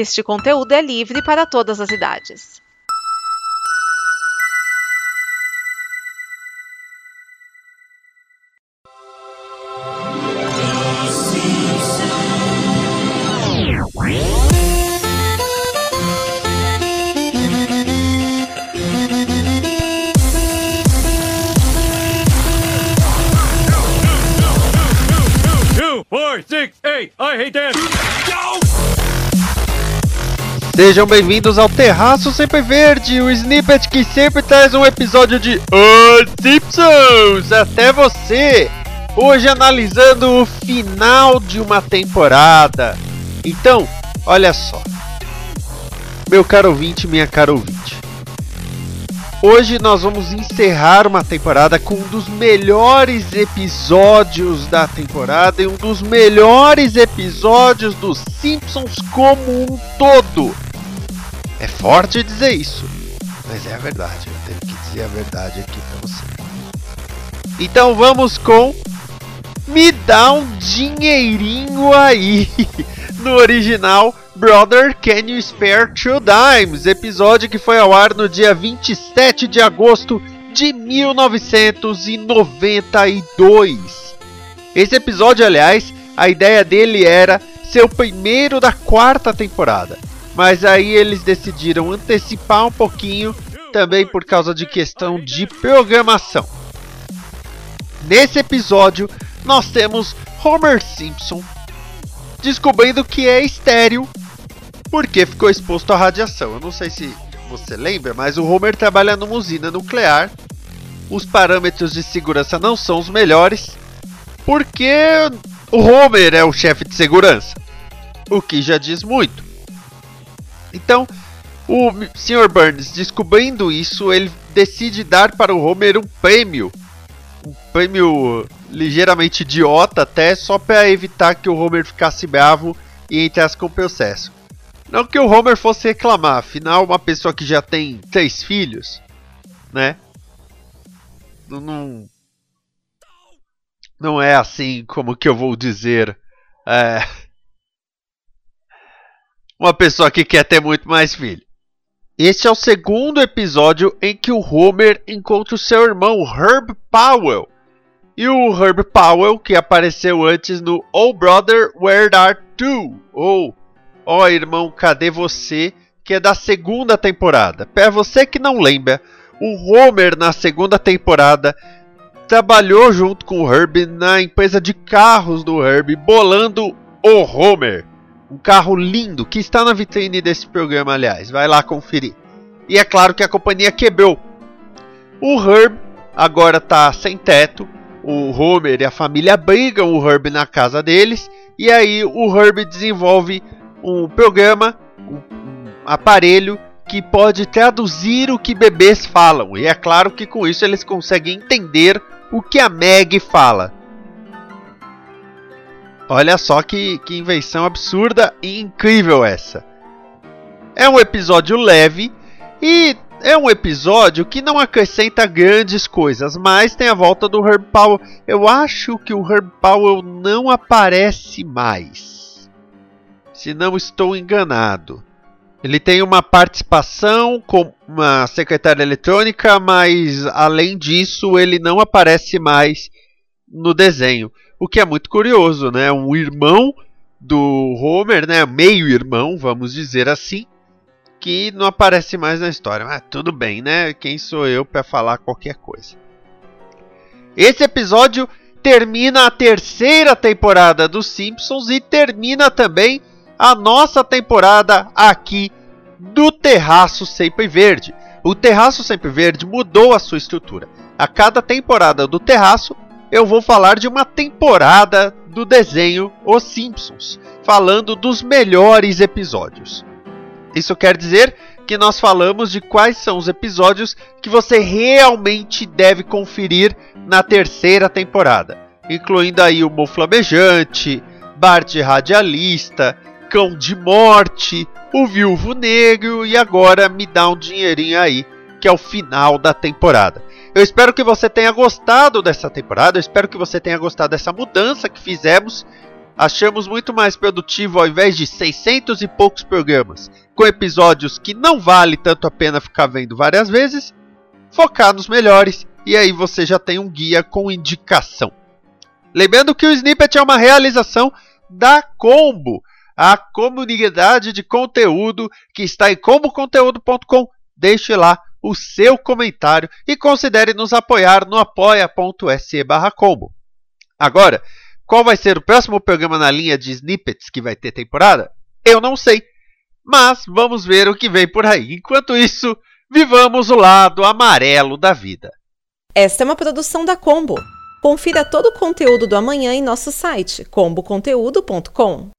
Este conteúdo é livre para todas as idades. Four, six, eight. I hate that. Sejam bem-vindos ao Terraço Sempre Verde, o snippet que sempre traz um episódio de Simpsons até você. Hoje analisando o final de uma temporada. Então, olha só. Meu caro ouvinte, minha cara ouvinte. Hoje nós vamos encerrar uma temporada com um dos melhores episódios da temporada e um dos melhores episódios dos Simpsons como um todo. É forte dizer isso, mas é a verdade. Eu tenho que dizer a verdade aqui pra você. Então vamos com Me dá um dinheirinho aí. No original, Brother Can You Spare Two Dimes, episódio que foi ao ar no dia 27 de agosto de 1992. Esse episódio, aliás, a ideia dele era ser o primeiro da quarta temporada, mas aí eles decidiram antecipar um pouquinho, também por causa de questão de programação. Nesse episódio, nós temos Homer Simpson descobrindo que é estéril porque ficou exposto à radiação. Eu não sei se você lembra, mas o Homer trabalha numa usina nuclear. Os parâmetros de segurança não são os melhores, porque o Homer é o chefe de segurança, o que já diz muito. Então, o Sr. Burns, descobrindo isso, ele decide dar para o Homer um prêmio. Um prêmio ligeiramente idiota até, só para evitar que o Homer ficasse bravo e entrasse com o processo. Não que o Homer fosse reclamar, afinal, uma pessoa que já tem três filhos, né? Não. Não é assim como que eu vou dizer. É, uma pessoa que quer ter muito mais filho. Este é o segundo episódio em que o Homer encontra o seu irmão Herb Powell. E o Herb Powell, que apareceu antes no Oh Brother, Where Art You? Ou Ó oh, irmão, cadê você? Que é da segunda temporada. Para você que não lembra, o Homer na segunda temporada trabalhou junto com o Herb na empresa de carros do Herb, bolando o Homer. Um carro lindo que está na vitrine desse programa, aliás. Vai lá conferir. E é claro que a companhia quebrou. O Herb agora está sem teto. O Homer e a família brigam o Herb na casa deles. E aí o Herb desenvolve um programa, um aparelho que pode traduzir o que bebês falam. E é claro que com isso eles conseguem entender o que a Meg fala. Olha só que, que invenção absurda e incrível essa. É um episódio leve e é um episódio que não acrescenta grandes coisas, mas tem a volta do Herb Powell. Eu acho que o Herb Powell não aparece mais. Se não estou enganado. Ele tem uma participação com uma secretária eletrônica, mas além disso, ele não aparece mais no desenho. O que é muito curioso, né? Um irmão do Homer, né? Meio irmão, vamos dizer assim, que não aparece mais na história. Mas tudo bem, né? Quem sou eu para falar qualquer coisa? Esse episódio termina a terceira temporada dos Simpsons e termina também a nossa temporada aqui do Terraço Sempre Verde. O Terraço Sempre Verde mudou a sua estrutura. A cada temporada do Terraço, eu vou falar de uma temporada do desenho Os Simpsons, falando dos melhores episódios. Isso quer dizer que nós falamos de quais são os episódios que você realmente deve conferir na terceira temporada, incluindo aí o Mo Flamejante, Bart Radialista, Cão de Morte, o Viúvo Negro e agora me dá um dinheirinho aí, que é o final da temporada. Eu espero que você tenha gostado dessa temporada, eu espero que você tenha gostado dessa mudança que fizemos achamos muito mais produtivo ao invés de 600 e poucos programas, com episódios que não vale tanto a pena ficar vendo várias vezes, focar nos melhores e aí você já tem um guia com indicação. Lembrando que o Snippet é uma realização da Combo, a comunidade de conteúdo que está em comboconteúdo.com. Deixe lá o seu comentário e considere nos apoiar no apoia.se combo. Agora, qual vai ser o próximo programa na linha de snippets que vai ter temporada? Eu não sei. Mas vamos ver o que vem por aí. Enquanto isso, vivamos o lado amarelo da vida. Esta é uma produção da Combo. Confira todo o conteúdo do amanhã em nosso site comboconteúdo.com.